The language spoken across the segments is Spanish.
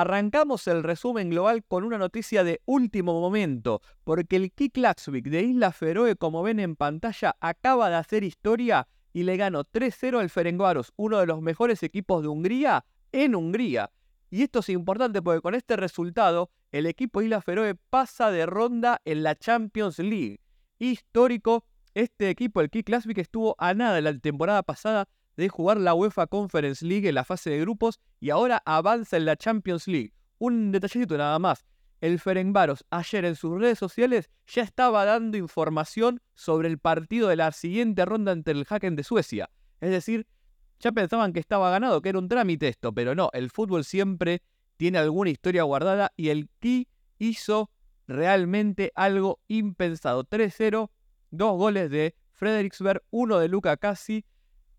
Arrancamos el resumen global con una noticia de último momento, porque el Laxvik de Isla Feroe, como ven en pantalla, acaba de hacer historia y le ganó 3-0 al Ferencváros, uno de los mejores equipos de Hungría, en Hungría. Y esto es importante porque con este resultado, el equipo Isla Feroe pasa de ronda en la Champions League. Histórico, este equipo, el Laxvik, estuvo a nada la temporada pasada de jugar la UEFA Conference League en la fase de grupos y ahora avanza en la Champions League. Un detallecito nada más. El Ferencváros ayer en sus redes sociales ya estaba dando información sobre el partido de la siguiente ronda ante el Haken de Suecia. Es decir, ya pensaban que estaba ganado, que era un trámite esto, pero no, el fútbol siempre tiene alguna historia guardada y el Ki hizo realmente algo impensado. 3-0, dos goles de Frederiksberg, uno de Luca Cassi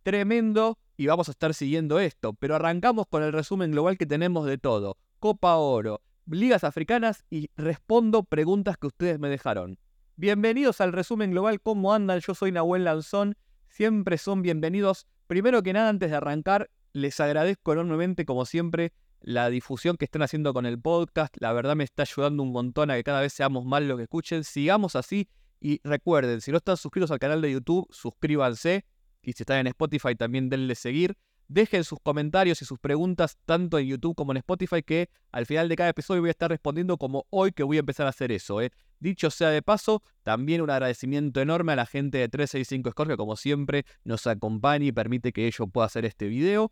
tremendo y vamos a estar siguiendo esto. Pero arrancamos con el resumen global que tenemos de todo. Copa Oro, ligas africanas y respondo preguntas que ustedes me dejaron. Bienvenidos al resumen global, ¿cómo andan? Yo soy Nahuel Lanzón, siempre son bienvenidos. Primero que nada, antes de arrancar, les agradezco enormemente, como siempre, la difusión que están haciendo con el podcast. La verdad me está ayudando un montón a que cada vez seamos más los que escuchen. Sigamos así y recuerden, si no están suscritos al canal de YouTube, suscríbanse. Y si están en Spotify, también denle seguir. Dejen sus comentarios y sus preguntas tanto en YouTube como en Spotify, que al final de cada episodio voy a estar respondiendo como hoy que voy a empezar a hacer eso. ¿eh? Dicho sea de paso, también un agradecimiento enorme a la gente de 365 Scorpio, como siempre nos acompaña y permite que yo pueda hacer este video.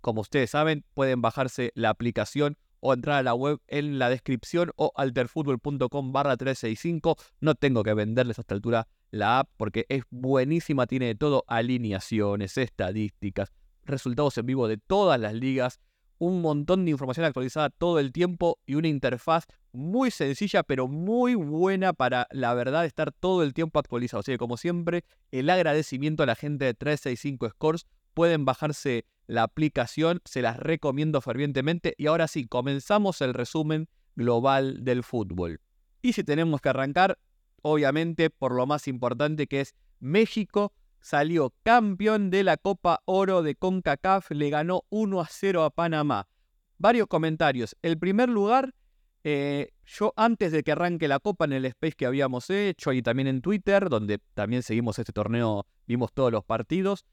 Como ustedes saben, pueden bajarse la aplicación o entrar a la web en la descripción o alterfutbol.com barra 365. No tengo que venderles a esta altura la app porque es buenísima, tiene de todo, alineaciones, estadísticas, resultados en vivo de todas las ligas, un montón de información actualizada todo el tiempo y una interfaz muy sencilla pero muy buena para la verdad estar todo el tiempo actualizado. Así que como siempre, el agradecimiento a la gente de 365 Scores. Pueden bajarse la aplicación, se las recomiendo fervientemente. Y ahora sí, comenzamos el resumen global del fútbol. Y si tenemos que arrancar, obviamente por lo más importante que es México salió campeón de la Copa Oro de CONCACAF, le ganó 1 a 0 a Panamá. Varios comentarios. El primer lugar, eh, yo antes de que arranque la Copa en el space que habíamos hecho y también en Twitter, donde también seguimos este torneo, vimos todos los partidos,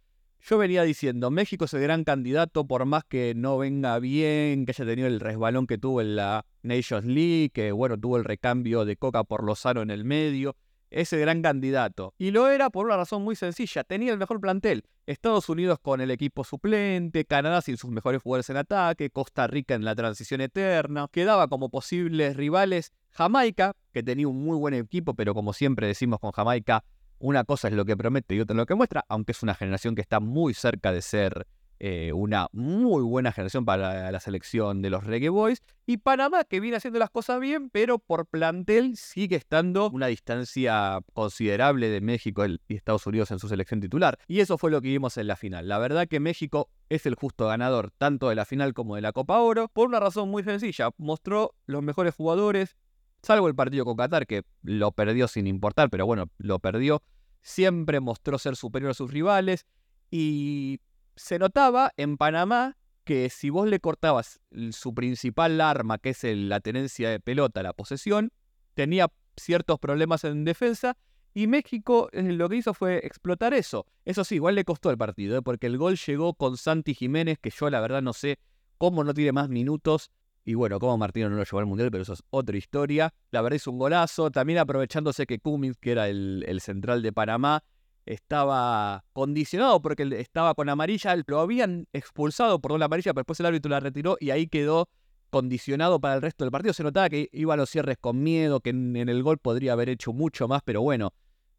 yo venía diciendo, México es el gran candidato, por más que no venga bien, que haya tenido el resbalón que tuvo en la Nations League, que bueno, tuvo el recambio de Coca por Lozano en el medio, es el gran candidato. Y lo era por una razón muy sencilla, tenía el mejor plantel. Estados Unidos con el equipo suplente, Canadá sin sus mejores jugadores en ataque, Costa Rica en la transición eterna, quedaba como posibles rivales Jamaica, que tenía un muy buen equipo, pero como siempre decimos con Jamaica, una cosa es lo que promete y otra lo que muestra, aunque es una generación que está muy cerca de ser eh, una muy buena generación para la selección de los Reggae Boys. Y Panamá, que viene haciendo las cosas bien, pero por plantel sigue estando una distancia considerable de México y Estados Unidos en su selección titular. Y eso fue lo que vimos en la final. La verdad que México es el justo ganador tanto de la final como de la Copa Oro, por una razón muy sencilla. Mostró los mejores jugadores, salvo el partido con Qatar, que lo perdió sin importar, pero bueno, lo perdió siempre mostró ser superior a sus rivales y se notaba en Panamá que si vos le cortabas su principal arma, que es la tenencia de pelota, la posesión, tenía ciertos problemas en defensa y México eh, lo que hizo fue explotar eso. Eso sí, igual le costó el partido, ¿eh? porque el gol llegó con Santi Jiménez, que yo la verdad no sé cómo no tiene más minutos y bueno, como Martino no lo llevó al Mundial, pero eso es otra historia. La verdad es un golazo. También aprovechándose que Cummins, que era el, central de Panamá, estaba condicionado porque estaba con amarilla. Lo habían expulsado por una amarilla, pero después el árbitro la retiró y ahí quedó condicionado para el resto del partido. Se notaba que iba a los cierres con miedo, que en, el gol podría haber hecho mucho más, pero bueno,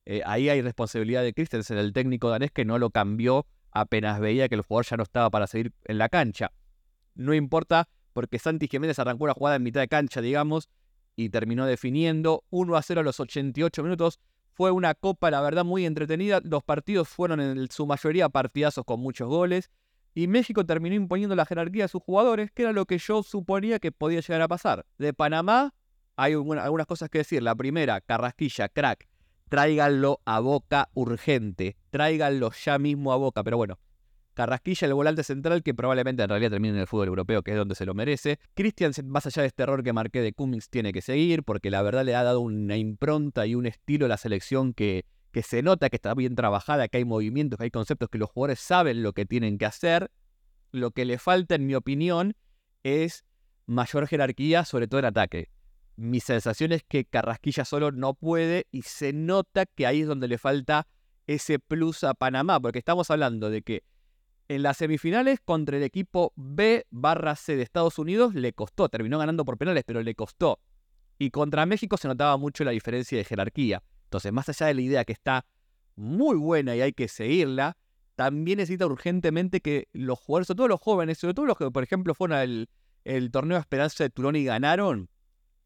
eh, ahí hay responsabilidad de Christensen, el técnico danés, que no lo cambió apenas veía que el jugador ya no estaba para seguir en la cancha. No importa porque Santi Jiménez arrancó una jugada en mitad de cancha, digamos, y terminó definiendo 1 a 0 a los 88 minutos. Fue una copa, la verdad, muy entretenida. Los partidos fueron en su mayoría partidazos con muchos goles. Y México terminó imponiendo la jerarquía a sus jugadores, que era lo que yo suponía que podía llegar a pasar. De Panamá hay algunas cosas que decir. La primera, Carrasquilla, crack. Tráiganlo a boca urgente. Tráiganlo ya mismo a boca. Pero bueno, Carrasquilla, el volante central, que probablemente en realidad termine en el fútbol europeo, que es donde se lo merece. Christiansen, más allá de este error que marqué de Cummings, tiene que seguir, porque la verdad le ha dado una impronta y un estilo a la selección que, que se nota que está bien trabajada, que hay movimientos, que hay conceptos, que los jugadores saben lo que tienen que hacer. Lo que le falta, en mi opinión, es mayor jerarquía, sobre todo en ataque. Mi sensación es que Carrasquilla solo no puede y se nota que ahí es donde le falta ese plus a Panamá, porque estamos hablando de que en las semifinales contra el equipo B barra C de Estados Unidos le costó, terminó ganando por penales, pero le costó. Y contra México se notaba mucho la diferencia de jerarquía. Entonces, más allá de la idea que está muy buena y hay que seguirla, también necesita urgentemente que los jugadores, sobre todo los jóvenes, sobre todo los que, por ejemplo, fueron al torneo Esperanza de Turón y ganaron,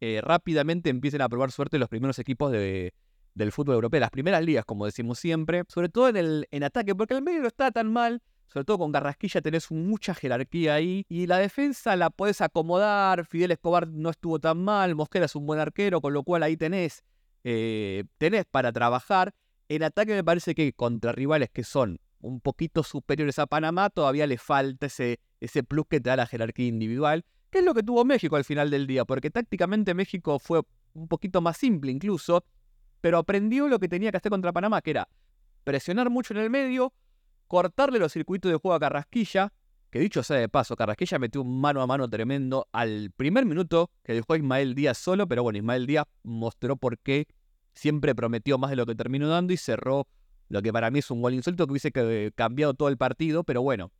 eh, rápidamente empiecen a probar suerte los primeros equipos de, del fútbol europeo, las primeras ligas, como decimos siempre, sobre todo en el ataque, porque el medio está tan mal, sobre todo con Carrasquilla tenés mucha jerarquía ahí. Y la defensa la podés acomodar. Fidel Escobar no estuvo tan mal. Mosquera es un buen arquero, con lo cual ahí tenés, eh, tenés para trabajar. En ataque me parece que contra rivales que son un poquito superiores a Panamá, todavía le falta ese, ese plus que te da la jerarquía individual, que es lo que tuvo México al final del día, porque tácticamente México fue un poquito más simple incluso, pero aprendió lo que tenía que hacer contra Panamá, que era presionar mucho en el medio, cortarle los circuitos de juego a Carrasquilla, que dicho sea de paso, Carrasquilla metió un mano a mano tremendo al primer minuto que dejó Ismael Díaz solo, pero bueno, Ismael Díaz mostró por qué siempre prometió más de lo que terminó dando y cerró lo que para mí es un gol insulto que hubiese eh, cambiado todo el partido, pero bueno,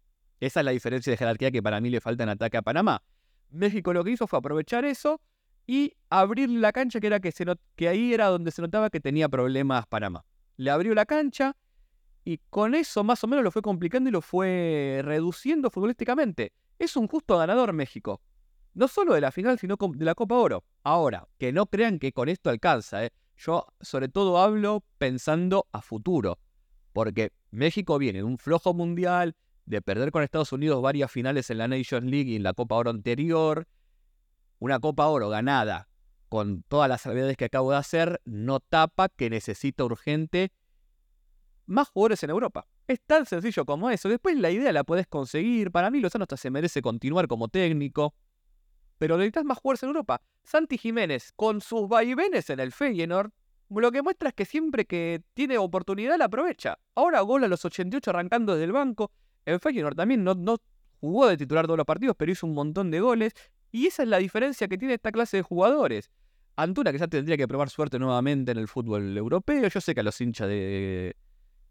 esa es la diferencia de jerarquía que para mí le falta en ataque a Panamá. México lo que hizo fue aprovechar eso y abrir la cancha, que era que, se que ahí era donde se notaba que tenía problemas Panamá. Le abrió la cancha, y con eso más o menos lo fue complicando y lo fue reduciendo futbolísticamente. Es un justo ganador México. No solo de la final, sino de la Copa Oro. Ahora, que no crean que con esto alcanza. ¿eh? Yo sobre todo hablo pensando a futuro. Porque México viene de un flojo mundial, de perder con Estados Unidos varias finales en la Nations League y en la Copa Oro anterior. Una Copa Oro ganada con todas las salvedades que acabo de hacer, no tapa que necesita urgente más jugadores en Europa. Es tan sencillo como eso. Después la idea la puedes conseguir. Para mí Lozano hasta se merece continuar como técnico. Pero necesitas más jugadores en Europa. Santi Jiménez, con sus vaivenes en el Feyenoord, lo que muestra es que siempre que tiene oportunidad la aprovecha. Ahora gol a los 88 arrancando desde el banco. El Feyenoord también no, no jugó de titular todos los partidos, pero hizo un montón de goles. Y esa es la diferencia que tiene esta clase de jugadores. Antuna que ya tendría que probar suerte nuevamente en el fútbol europeo. Yo sé que a los hinchas de,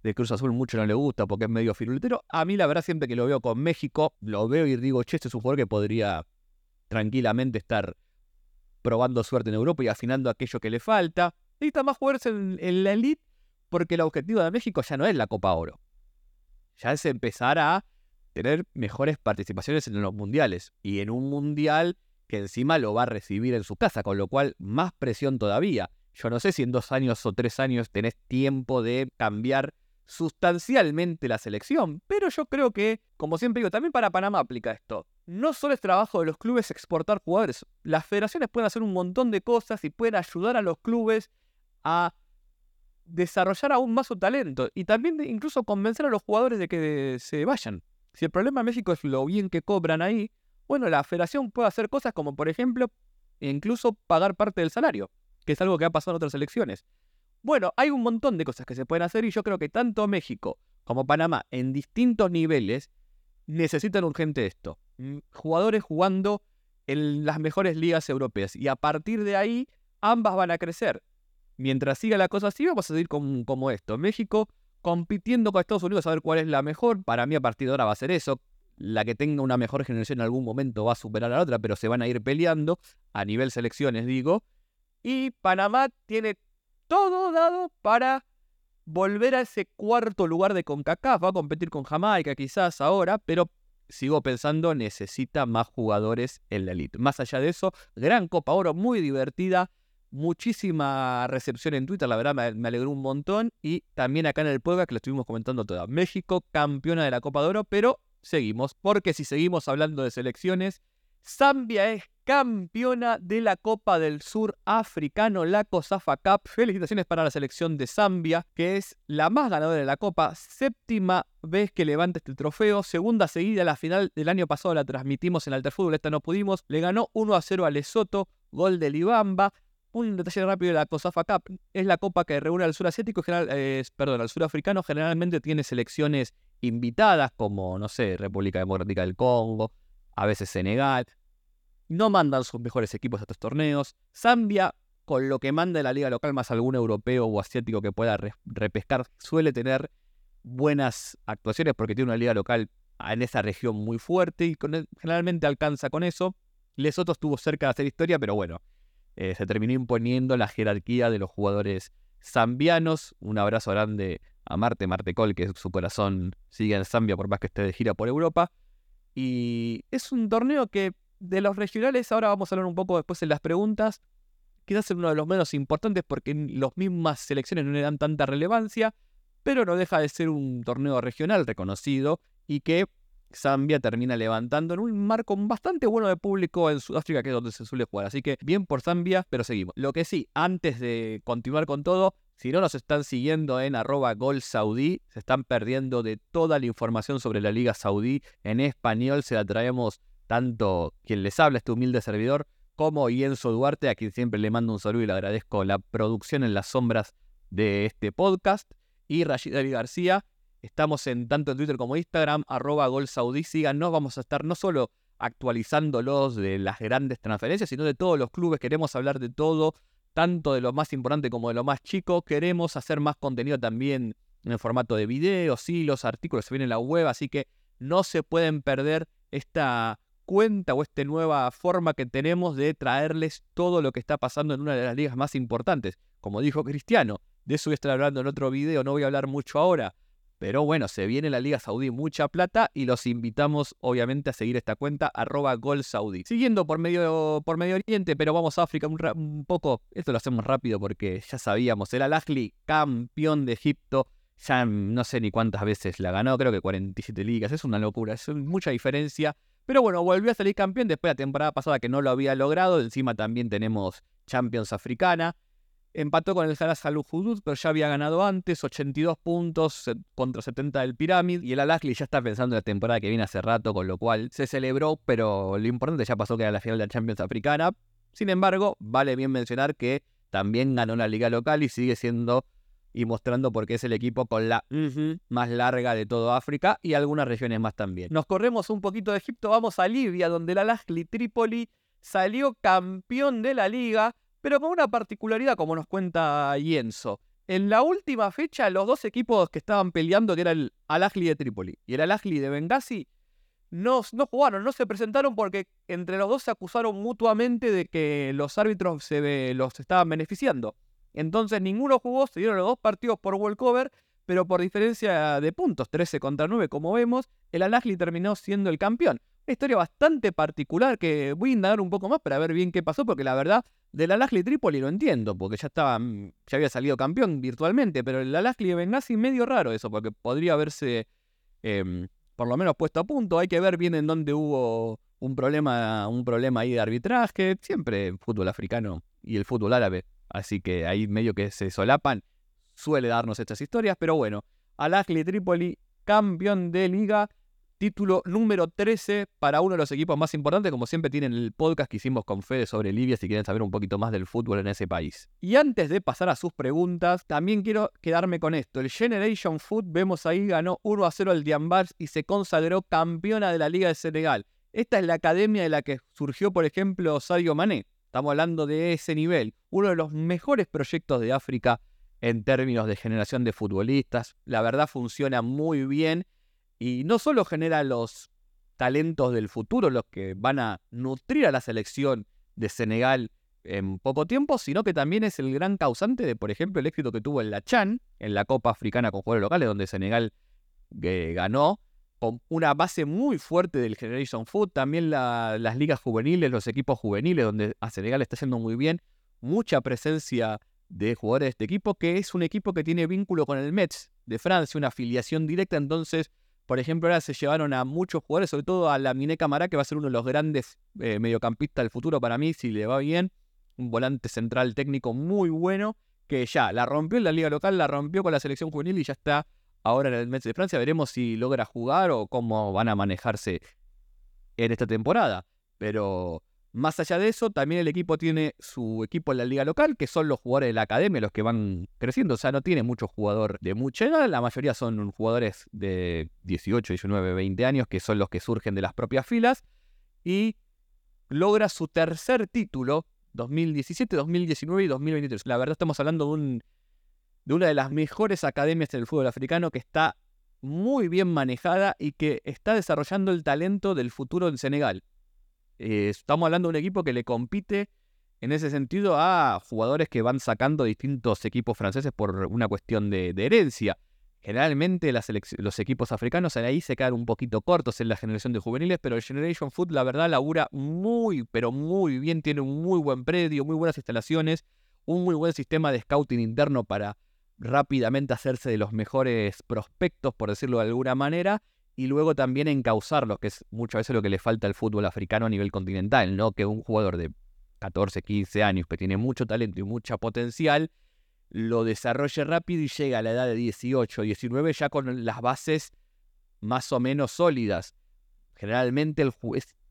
de Cruz Azul mucho no le gusta porque es medio firultero. A mí la verdad siempre que lo veo con México, lo veo y digo, che, este es un jugador que podría tranquilamente estar probando suerte en Europa y afinando aquello que le falta. Necesita más jugadores en, en, la elite porque el objetivo de México ya no es la Copa Oro. Ya es empezar a tener mejores participaciones en los mundiales. Y en un mundial que encima lo va a recibir en su casa, con lo cual más presión todavía. Yo no sé si en dos años o tres años tenés tiempo de cambiar sustancialmente la selección, pero yo creo que, como siempre digo, también para Panamá aplica esto. No solo es trabajo de los clubes exportar jugadores, las federaciones pueden hacer un montón de cosas y pueden ayudar a los clubes a desarrollar aún más su talento y también incluso convencer a los jugadores de que se vayan. Si el problema en México es lo bien que cobran ahí, bueno, la federación puede hacer cosas como, por ejemplo, incluso pagar parte del salario, que es algo que ha pasado en otras elecciones. Bueno, hay un montón de cosas que se pueden hacer y yo creo que tanto México como Panamá en distintos niveles necesitan urgente esto. Mm, jugadores jugando en las mejores ligas europeas y a partir de ahí ambas van a crecer. Mientras siga la cosa así, vamos a seguir como esto. México compitiendo con Estados Unidos a ver cuál es la mejor. Para mí a partir de ahora va a ser eso. La que tenga una mejor generación en algún momento va a superar a la otra, pero se van a ir peleando a nivel selecciones, digo. Y Panamá tiene todo dado para volver a ese cuarto lugar de CONCACAF. Va a competir con Jamaica quizás ahora, pero sigo pensando necesita más jugadores en la elite. Más allá de eso, gran Copa Oro, muy divertida, muchísima recepción en Twitter, la verdad me, alegró un montón. Y también acá en el podcast que lo estuvimos comentando toda. México campeona de la Copa de Oro, pero seguimos, porque si seguimos hablando de selecciones, Zambia es campeona de la Copa del Sur Africano, la COSAFA Cup. Felicitaciones para la selección de Zambia, que es la más ganadora de la Copa, séptima vez que levanta este trofeo, segunda seguida, la final del año pasado la transmitimos en Alterfútbol, esta no pudimos, le ganó 1 a 0 a Lesoto, gol de Libamba. Un detalle rápido de la COSAFA Cup, es la copa que reúne al sur asiático, general, perdón, al surafricano, generalmente tiene selecciones invitadas como, no sé, República Democrática del Congo, a veces Senegal, no mandan sus mejores equipos a estos torneos. Zambia, con lo que manda la liga local más algún europeo o asiático que pueda repescar, suele tener buenas actuaciones porque tiene una liga local en esa región muy fuerte y generalmente alcanza con eso. Lesoto estuvo cerca de hacer historia, pero bueno, eh, se terminó imponiendo la jerarquía de los jugadores zambianos. Un abrazo grande a Marte, Marte Col, que su corazón sigue en Zambia por más que esté de gira por Europa. Y es un torneo que de los regionales, ahora vamos a hablar un poco después en las preguntas. Quizás es uno de los menos importantes porque las mismas selecciones no le dan tanta relevancia, pero no deja de ser un torneo regional reconocido y que Zambia termina levantando en un marco bastante bueno de público en Sudáfrica, que es donde se suele jugar. Así que bien por Zambia, pero seguimos. Lo que sí, antes de continuar con todo, si no nos están siguiendo en arroba gol saudí, se están perdiendo de toda la información sobre la Liga Saudí. En español se la traemos tanto quien les habla, este humilde servidor, como Ienzo Duarte, a quien siempre le mando un saludo y le agradezco la producción en las sombras de este podcast. Y Rashid Ali García, estamos en tanto en Twitter como Instagram, arroba Gol Saudí, síganos, vamos a estar no solo actualizándolos de las grandes transferencias, sino de todos los clubes, queremos hablar de todo, tanto de lo más importante como de lo más chico, queremos hacer más contenido también en el formato de videos, sí, los artículos se vienen en la web, así que no se pueden perder esta cuenta o esta nueva forma que tenemos de traerles todo lo que está pasando en una de las ligas más importantes. Como dijo Cristiano, de eso voy a estar hablando en otro video, no voy a hablar mucho ahora. Pero bueno, se viene la Liga Saudí mucha plata y los invitamos obviamente a seguir esta cuenta arroba Gol Saudí. Siguiendo por medio, por medio Oriente, pero vamos a África un, un, poco. Esto lo hacemos rápido porque ya sabíamos. El Al-Ahly, campeón de Egipto, ya no sé ni cuántas veces la ganó, creo que 47 ligas. Es una locura, es mucha diferencia. Pero bueno, volvió a salir campeón después de la temporada pasada que no lo había logrado. Encima también tenemos Champions Africana. Empató con el Haras Al Hudud, pero ya había ganado antes, 82 puntos contra 70 del Pyramid. Y el Al ya está pensando en la temporada que viene hace rato, con lo cual se celebró, pero lo importante ya pasó que era la final de la Champions Africana. Sin embargo, vale bien mencionar que también ganó la liga local y sigue siendo y mostrando por qué es el equipo con la más larga de todo África y algunas regiones más también. Nos corremos un poquito de Egipto, vamos a Libia, donde el Al-Ahly Trípoli salió campeón de la liga, pero con una particularidad, como nos cuenta Yenzo. En la última fecha, los dos equipos que estaban peleando, que era el Al-Ahly de Trípoli y el Al-Ahly de Benghazi, no, no, jugaron, no se presentaron porque entre los dos se acusaron mutuamente de que los árbitros se, los estaban beneficiando. Entonces ninguno jugó, se dieron los dos partidos por walkover, pero por diferencia de puntos, 13 contra 9, como vemos, el al terminó siendo el campeón. Una historia bastante particular que voy a indagar un poco más para ver bien qué pasó, porque la verdad, del al Trípoli lo entiendo, porque ya estaba, mm, ya había salido campeón virtualmente, pero el al de Benghazi medio raro eso, porque podría haberse em, por lo menos puesto a punto. Hay que ver bien en dónde hubo un problema, un problema ahí de arbitraje. Siempre fútbol africano y el fútbol árabe Así que ahí medio que se solapan, suele darnos estas historias, pero bueno, Al-Ahly Tripoli, campeón de liga, título número 13 para uno de los equipos más importantes, como siempre tienen el podcast que hicimos con Fede sobre Libia, si quieren saber un poquito más del fútbol en ese país. Y antes de pasar a sus preguntas, también quiero quedarme con esto. El Generation Foot, vemos ahí, ganó 1 a 0 al Diambars y se consagró campeona de la Liga de Senegal. Esta es la academia de la que surgió, por ejemplo, Sadio Mané. Estamos hablando de ese nivel. Uno de los mejores proyectos de África en términos de generación de futbolistas. La verdad funciona muy bien y no solo genera los talentos del futuro, los que van a nutrir a la selección de Senegal en poco tiempo, sino que también es el gran causante de, por ejemplo, el éxito que tuvo en la Chan, en la Copa Africana con jugadores locales, donde Senegal eh, ganó con una base muy fuerte del Generation Food, también las ligas juveniles, los equipos juveniles, donde a Senegal está haciendo muy bien, mucha presencia de jugadores de este equipo, que es un equipo que tiene vínculo con el Metz de Francia, una afiliación directa, entonces Por ejemplo, ahora se llevaron a muchos jugadores, sobre todo a la Mine Camará, que va a ser uno de los grandes eh, mediocampistas del futuro para mí, si le va bien. Un volante central técnico muy bueno, que ya la rompió en la liga local, la rompió con la selección juvenil y ya está ahora en el Metz de Francia. Veremos si logra jugar o cómo van a manejarse en esta temporada. Pero más allá de eso, también el equipo tiene su equipo en la liga local, que son los jugadores de la academia, los que van creciendo. O sea, no tiene mucho jugador de mucha edad. La mayoría son jugadores de 18, 19, 20 años, que son los que surgen de las propias filas. Y logra su tercer título, 2017, 2019 y 2023. La verdad estamos hablando de, un, de una de las mejores academias del fútbol africano que está muy bien manejada y que está desarrollando el talento del futuro en Senegal. Eh, estamos hablando de un equipo que le compite en ese sentido a jugadores que van sacando distintos equipos franceses por una cuestión de, herencia. Generalmente los equipos africanos ahí se quedan un poquito cortos en la generación de juveniles, pero el Generation Foot la verdad labura muy, pero muy bien, tiene un muy buen predio, muy buenas instalaciones, un muy buen sistema de scouting interno para rápidamente hacerse de los mejores prospectos, por decirlo de alguna manera, y luego también encauzarlos, que es muchas veces lo que le falta al fútbol africano a nivel continental, ¿no? Que un jugador de 14, 15 años que tiene mucho talento y mucha potencial, lo desarrolle rápido y llega a la edad de 18, 19 ya con las bases más o menos sólidas. Generalmente el,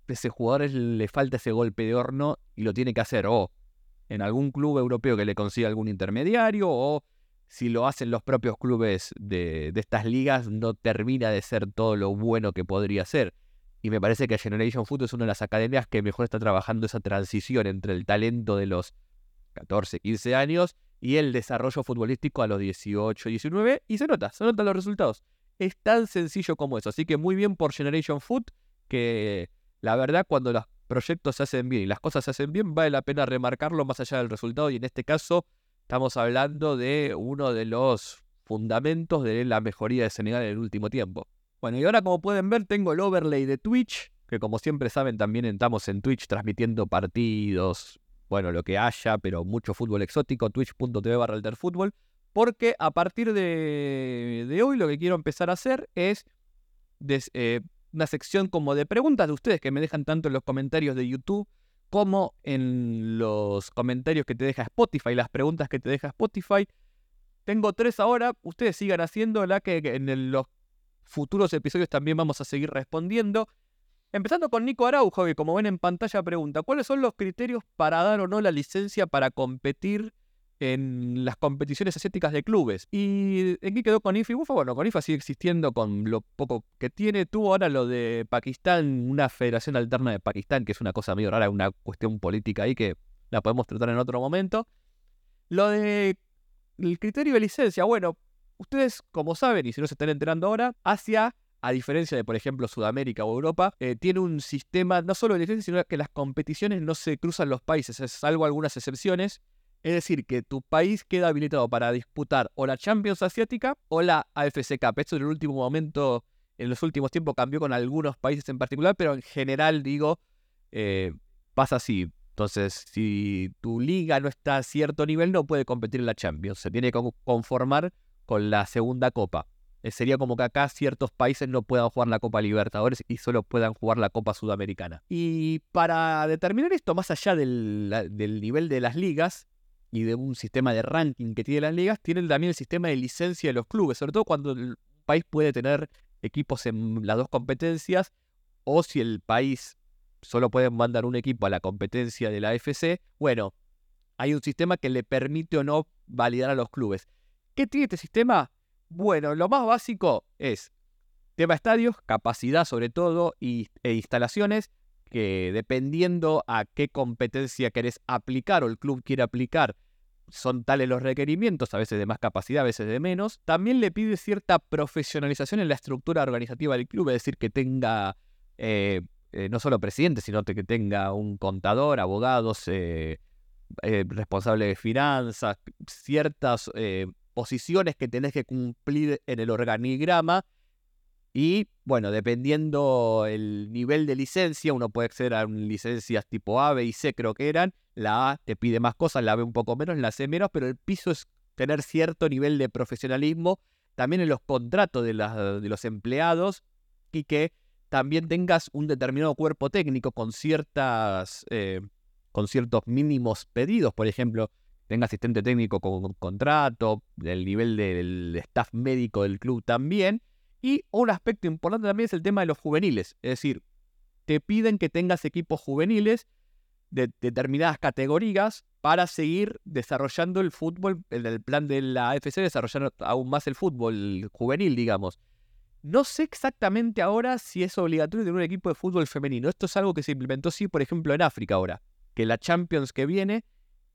ese jugador le falta ese golpe de horno y lo tiene que hacer o en algún club europeo que le consiga algún intermediario o si lo hacen los propios clubes de, estas ligas, no termina de ser todo lo bueno que podría ser. Y me parece que Generation Foot es una de las academias que mejor está trabajando esa transición entre el talento de los 14, 15 años y el desarrollo futbolístico a los 18, 19. Y se nota, se notan los resultados. Es tan sencillo como eso. Así que muy bien por Generation Foot, que la verdad cuando los proyectos se hacen bien y las cosas se hacen bien, vale la pena remarcarlo más allá del resultado. Y en este caso, Estamos hablando de uno de los fundamentos de la mejoría de Senegal en el último tiempo. Bueno, y ahora como pueden ver tengo el overlay de Twitch, que como siempre saben también estamos en Twitch transmitiendo partidos, bueno, lo que haya, pero mucho fútbol exótico, twitch.tv barra porque a partir de, hoy lo que quiero empezar a hacer es eh, una sección como de preguntas de ustedes que me dejan tanto en los comentarios de YouTube como en los comentarios que te deja Spotify, las preguntas que te deja Spotify. Tengo tres ahora, ustedes sigan haciéndola, que en los futuros episodios también vamos a seguir respondiendo. Empezando con Nico Araujo, que como ven en pantalla pregunta, ¿cuáles son los criterios para dar o no la licencia para competir en las competiciones asiáticas de clubes. ¿Y en qué quedó con IFA? Bueno, con IFA sigue existiendo con lo poco que tiene. Tuvo ahora lo de Pakistán, una federación alterna de Pakistán, que es una cosa medio rara, una cuestión política ahí que la podemos tratar en otro momento. Lo de el criterio de licencia, bueno, ustedes como saben, y si no se están enterando ahora, Asia a diferencia de, por ejemplo, Sudamérica o Europa, eh, tiene un sistema no solo de licencia, sino que las competiciones no se cruzan los países, salvo algunas excepciones. Es decir, que tu país queda habilitado para disputar o la Champions Asiática o la AFC Cup. Esto en el último momento, en los últimos tiempos cambió con algunos países en particular, pero en general, digo, eh, pasa así. Entonces, si tu liga no está a cierto nivel, no puede competir en la Champions. Se tiene que conformar con la segunda copa. Eh, sería como que acá ciertos países no puedan jugar la Copa Libertadores y solo puedan jugar la Copa Sudamericana. Y para determinar esto, más allá del nivel de las ligas, y de un sistema de ranking que tiene las ligas, tienen también el sistema de licencia de los clubes, sobre todo cuando el país puede tener equipos en las dos competencias, o si el país solo puede mandar un equipo a la competencia de la AFC, bueno, hay un sistema que le permite o no validar a los clubes. ¿Qué tiene este sistema? Bueno, lo más básico es tema estadios, capacidad sobre todo e instalaciones, que dependiendo a qué competencia querés aplicar o el club quiere aplicar, son tales los requerimientos, a veces de más capacidad, a veces de menos. También le pide cierta profesionalización en la estructura organizativa del club, es decir, que tenga eh, eh, no solo presidente, sino que tenga un contador, abogados, eh, responsable de finanzas, ciertas posiciones que tenés que cumplir en el organigrama y bueno, dependiendo el nivel de licencia, uno puede acceder a licencias tipo A, B y C, creo que eran. La A te pide más cosas, la B un poco menos, la C menos, pero el piso es tener cierto nivel de profesionalismo también en los contratos de, los empleados y que también tengas un determinado cuerpo técnico con ciertas eh, con ciertos mínimos pedidos, por ejemplo, tenga asistente técnico con contrato, el nivel del staff médico del club también, y un aspecto importante también es el tema de los juveniles, es decir, te piden que tengas equipos juveniles de determinadas categorías para seguir desarrollando el fútbol, en el plan de la AFC, desarrollando aún más el fútbol juvenil, digamos. No sé exactamente ahora si es obligatorio tener un equipo de fútbol femenino. Esto es algo que se implementó, sí, por ejemplo, en África ahora. Que la Champions que viene,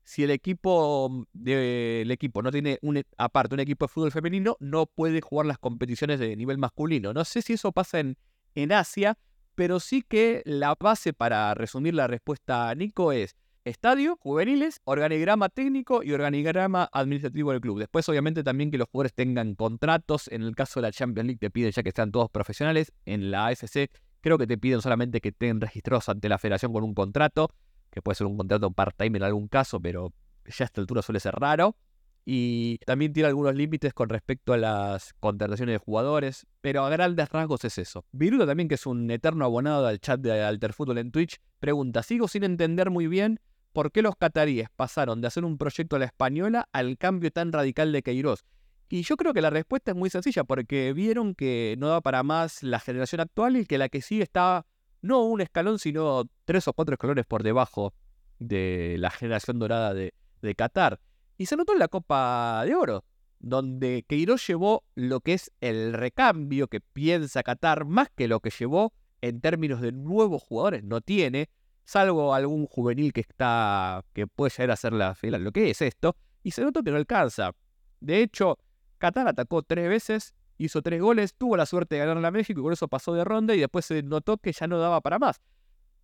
si el equipo, de, equipo no tiene un, aparte un equipo de fútbol femenino, no puede jugar las competiciones de nivel masculino. No sé si eso pasa en, en Asia, pero sí que la base para resumir la respuesta Nico es estadio, juveniles, organigrama técnico y organigrama administrativo del club. Después, obviamente, también que los jugadores tengan contratos. En el caso de la Champions League te piden ya que sean todos profesionales. En la AFC creo que te piden solamente que estén registrados ante la federación con un contrato, que puede ser un contrato part-time en algún caso, pero ya a esta altura suele ser raro y también tiene algunos límites con respecto a las contrataciones de jugadores, pero a grandes rasgos es eso. Viruto también, que es un eterno abonado al chat de Alterfútbol en Twitch, pregunta, sigo sin entender muy bien por qué los cataríes pasaron de hacer un proyecto a la española al cambio tan radical de Queiroz. Y yo creo que la respuesta es muy sencilla, porque vieron que no da para más la generación actual y que la que sigue está no un escalón, sino tres o cuatro escalones por debajo de la generación dorada de, Qatar. Y se notó en la Copa de Oro, donde Queiroz llevó lo que es el recambio que piensa Qatar, más que lo que llevó en términos de nuevos jugadores, no tiene, salvo algún juvenil que está que puede llegar a hacer la fila, lo que es esto, y se notó que no alcanza. De hecho, Qatar atacó tres veces, hizo tres goles, tuvo la suerte de ganar a México y por eso pasó de ronda y después se notó que ya no daba para más.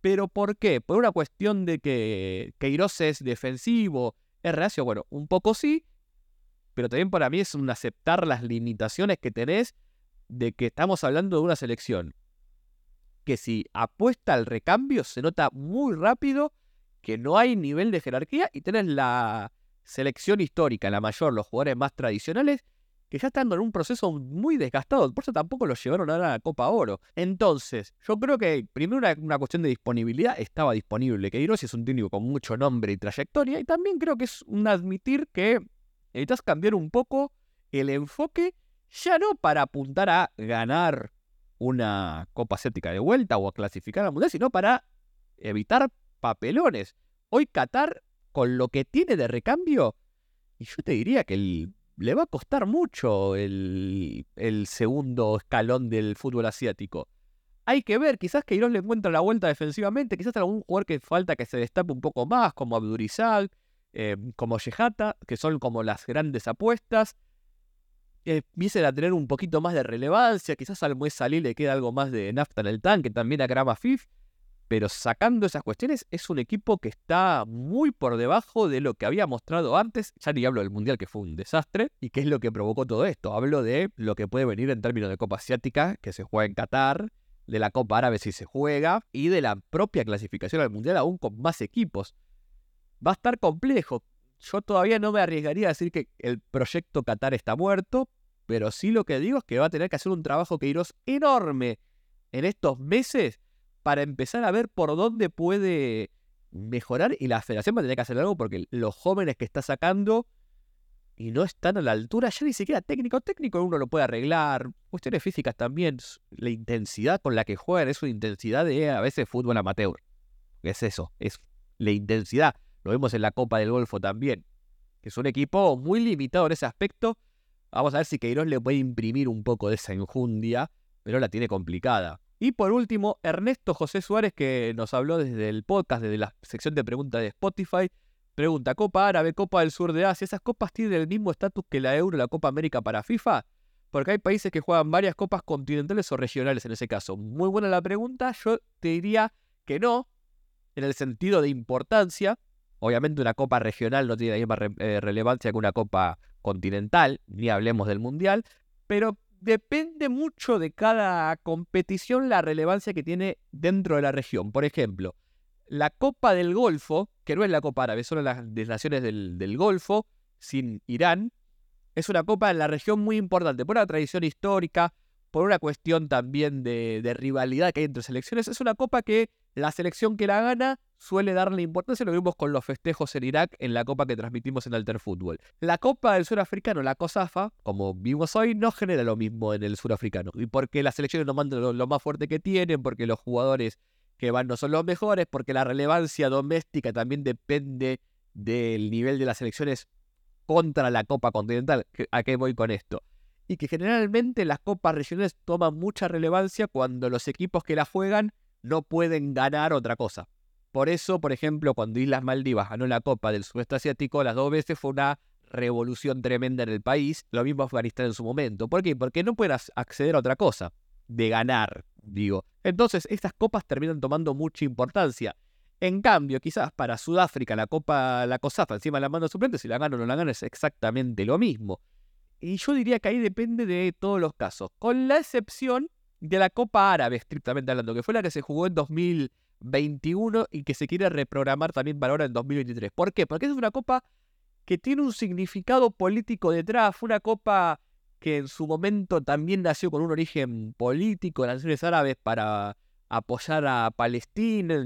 ¿Pero por qué? Por una cuestión de que Queiroz es defensivo, ¿Es reacio? Bueno, un poco sí, pero también para mí es un aceptar las limitaciones que tenés de que estamos hablando de una selección que si apuesta al recambio se nota muy rápido que no hay nivel de jerarquía y tenés la selección histórica, la mayor, los jugadores más tradicionales, que ya están en un proceso muy desgastado. Por eso tampoco los llevaron ahora a la Copa Oro. Entonces, yo creo que primero una, cuestión de disponibilidad estaba disponible. Que Hiroshi es un técnico con mucho nombre y trayectoria. Y también creo que es un admitir que necesitas cambiar un poco el enfoque, ya no para apuntar a ganar una Copa Asiática de vuelta o a clasificar al Mundial, sino para evitar papelones. Hoy Qatar, con lo que tiene de recambio, y yo te diría que el le va a costar mucho el, segundo escalón del fútbol asiático. Hay que ver, quizás que Queiroz le encuentra la vuelta defensivamente, quizás algún jugador que falta que se destape un poco más, como Abdurizal, eh, como Yehata, que son como las grandes apuestas. empiecen a tener un poquito más de relevancia, quizás al Muez Salí le queda algo más de nafta en el tanque, también a Grama Fif. Pero sacando esas cuestiones, es un equipo que está muy por debajo de lo que había mostrado antes. Ya ni hablo del Mundial, que fue un desastre, y qué es lo que provocó todo esto. Hablo de lo que puede venir en términos de Copa Asiática, que se juega en Qatar, de la Copa Árabe si se juega, y de la propia clasificación al Mundial aún con más equipos. Va a estar complejo. Yo todavía no me arriesgaría a decir que el proyecto Qatar está muerto, pero sí lo que digo es que va a tener que hacer un trabajo que iros enorme en estos meses para empezar a ver por dónde puede mejorar y la federación va a tener que hacer algo porque los jóvenes que está sacando y no están a la altura, ya ni siquiera técnico, técnico uno lo puede arreglar, cuestiones físicas también, la intensidad con la que juegan es una intensidad de a veces fútbol amateur, es eso, es la intensidad, lo vemos en la Copa del Golfo también, que es un equipo muy limitado en ese aspecto, vamos a ver si Queiroz le puede imprimir un poco de esa enjundia, pero la tiene complicada. Y por último, Ernesto José Suárez, que nos habló desde el podcast, desde la sección de preguntas de Spotify, pregunta, Copa Árabe, Copa del Sur de Asia, ¿esas copas tienen el mismo estatus que la Euro, la Copa América para FIFA? Porque hay países que juegan varias copas continentales o regionales en ese caso. Muy buena la pregunta, yo te diría que no, en el sentido de importancia. Obviamente una copa regional no tiene la misma eh, relevancia que una copa continental, ni hablemos del mundial, pero depende mucho de cada competición la relevancia que tiene dentro de la región. Por ejemplo, la Copa del Golfo, que no es la Copa Árabe, son las naciones del, Golfo, sin Irán, Es una copa en la región muy importante, por una tradición histórica, por una cuestión también de rivalidad que hay entre selecciones. Es una copa que la selección que la gana suele darle importancia, lo vimos con los festejos en Irak en la copa que transmitimos en Alter Fútbol. La copa del surafricano, la COSAFA, como vimos hoy, no genera lo mismo en el surafricano. Y porque las selecciones no mandan lo, más fuerte que tienen, porque los jugadores que van no son los mejores, porque la relevancia doméstica también depende del nivel de las selecciones contra la Copa Continental. ¿A qué voy con esto? Y que generalmente las copas regionales toman mucha relevancia cuando los equipos que la juegan no pueden ganar otra cosa. Por eso, por ejemplo, cuando Islas Maldivas ganó la Copa del Sudeste Asiático las dos veces fue una revolución tremenda en el país, lo mismo Afganistán en su momento. ¿Por qué? Porque no pueden acceder a otra cosa, de ganar, digo. Entonces, estas copas terminan tomando mucha importancia. En cambio, quizás para Sudáfrica la Copa, la COSAFA encima la mano suplente, si la gana o no la gana es exactamente lo mismo. Y yo diría que ahí depende de todos los casos, con la excepción de la Copa Árabe, estrictamente hablando, que fue la que se jugó en 2021 y que se quiere reprogramar también para ahora en 2023. ¿Por qué? Porque es una copa que tiene un significado político detrás, fue una copa que en su momento también nació con un origen político de las naciones árabes para apoyar a Palestina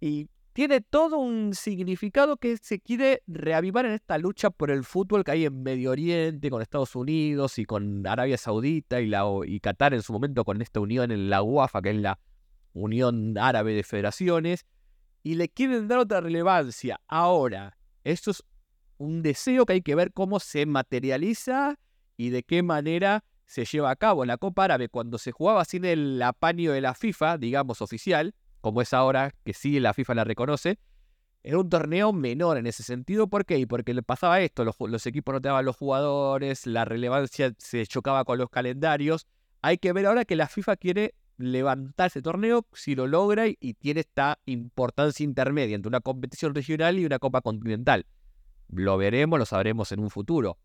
y tiene todo un significado que se quiere reavivar en esta lucha por el fútbol que hay en Medio Oriente, con Estados Unidos y con Arabia Saudita y, la, y Qatar en su momento con esta unión en la UAFA, que es la Unión Árabe de Federaciones, y le quieren dar otra relevancia. Ahora, esto es un deseo que hay que ver cómo se materializa y de qué manera se lleva a cabo. La Copa Árabe, cuando se jugaba sin el apaño de la FIFA, digamos oficial, como es ahora, que sí la FIFA la reconoce, era un torneo menor en ese sentido. ¿Por qué? Porque le pasaba esto, los, equipos no te daban los jugadores, la relevancia se chocaba con los calendarios. Hay que ver ahora que la FIFA quiere levantar ese torneo si lo logra y, y tiene esta importancia intermedia entre una competición regional y una Copa Continental. Lo veremos, lo sabremos en un futuro.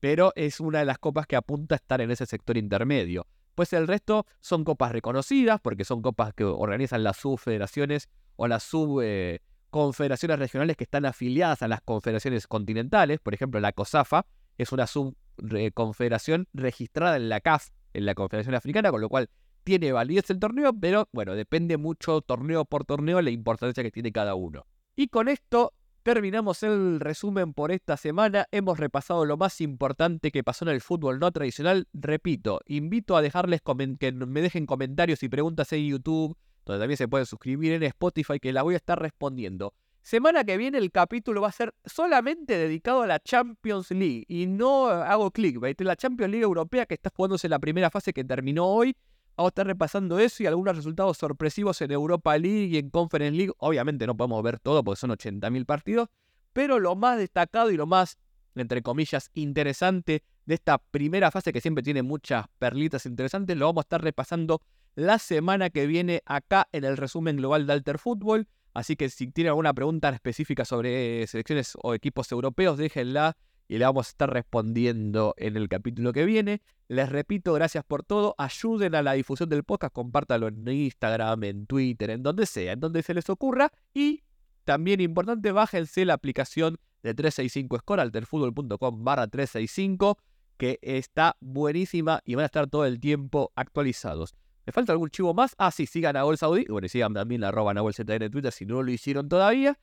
Pero es una de las copas que apunta a estar en ese sector intermedio. Pues el resto son copas reconocidas, porque son copas que organizan las subfederaciones o las subconfederaciones regionales que están afiliadas a las confederaciones continentales. Por ejemplo, la COSAFA es una subconfederación registrada en la CAF, en la Confederación Africana, con lo cual tiene validez el torneo, pero bueno, depende mucho torneo por torneo la importancia que tiene cada uno. Y con esto Terminamos el resumen por esta semana. Hemos repasado lo más importante que pasó en el fútbol no tradicional. Repito, invito a dejarles que me dejen comentarios y preguntas en YouTube, donde también se pueden suscribir en Spotify, que la voy a estar respondiendo. Semana que viene el capítulo va a ser solamente dedicado a la Champions League. Y no hago clickbait. La Champions League Europea que está jugándose la primera fase que terminó hoy. Vamos a estar repasando eso y algunos resultados sorpresivos en Europa League y en Conference League. Obviamente no podemos ver todo porque son 80.000 partidos, pero lo más destacado y lo más, entre comillas, interesante de esta primera fase que siempre tiene muchas perlitas interesantes, lo vamos a estar repasando la semana que viene acá en el resumen global de Alter Fútbol. Así que si tienen alguna pregunta específica sobre selecciones o equipos europeos, déjenla y le vamos a estar respondiendo en el capítulo que viene. Les repito, gracias por todo. Ayuden a la difusión del podcast, compártalo en Instagram, en Twitter, en donde sea, en donde se les ocurra. Y también importante, bájense la aplicación de 365 Score, alterfutbol.com barra 365, que está buenísima y van a estar todo el tiempo actualizados. ¿Me falta algún chivo más? Ah, sí, sigan a Gol Saudí. Bueno, sigan también la arroba en Twitter si no lo hicieron todavía.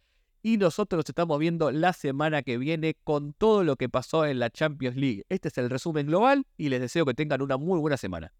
Y nosotros nos estamos viendo la semana que viene con todo lo que pasó en la Champions League. Este es el resumen global y les deseo que tengan una muy buena semana.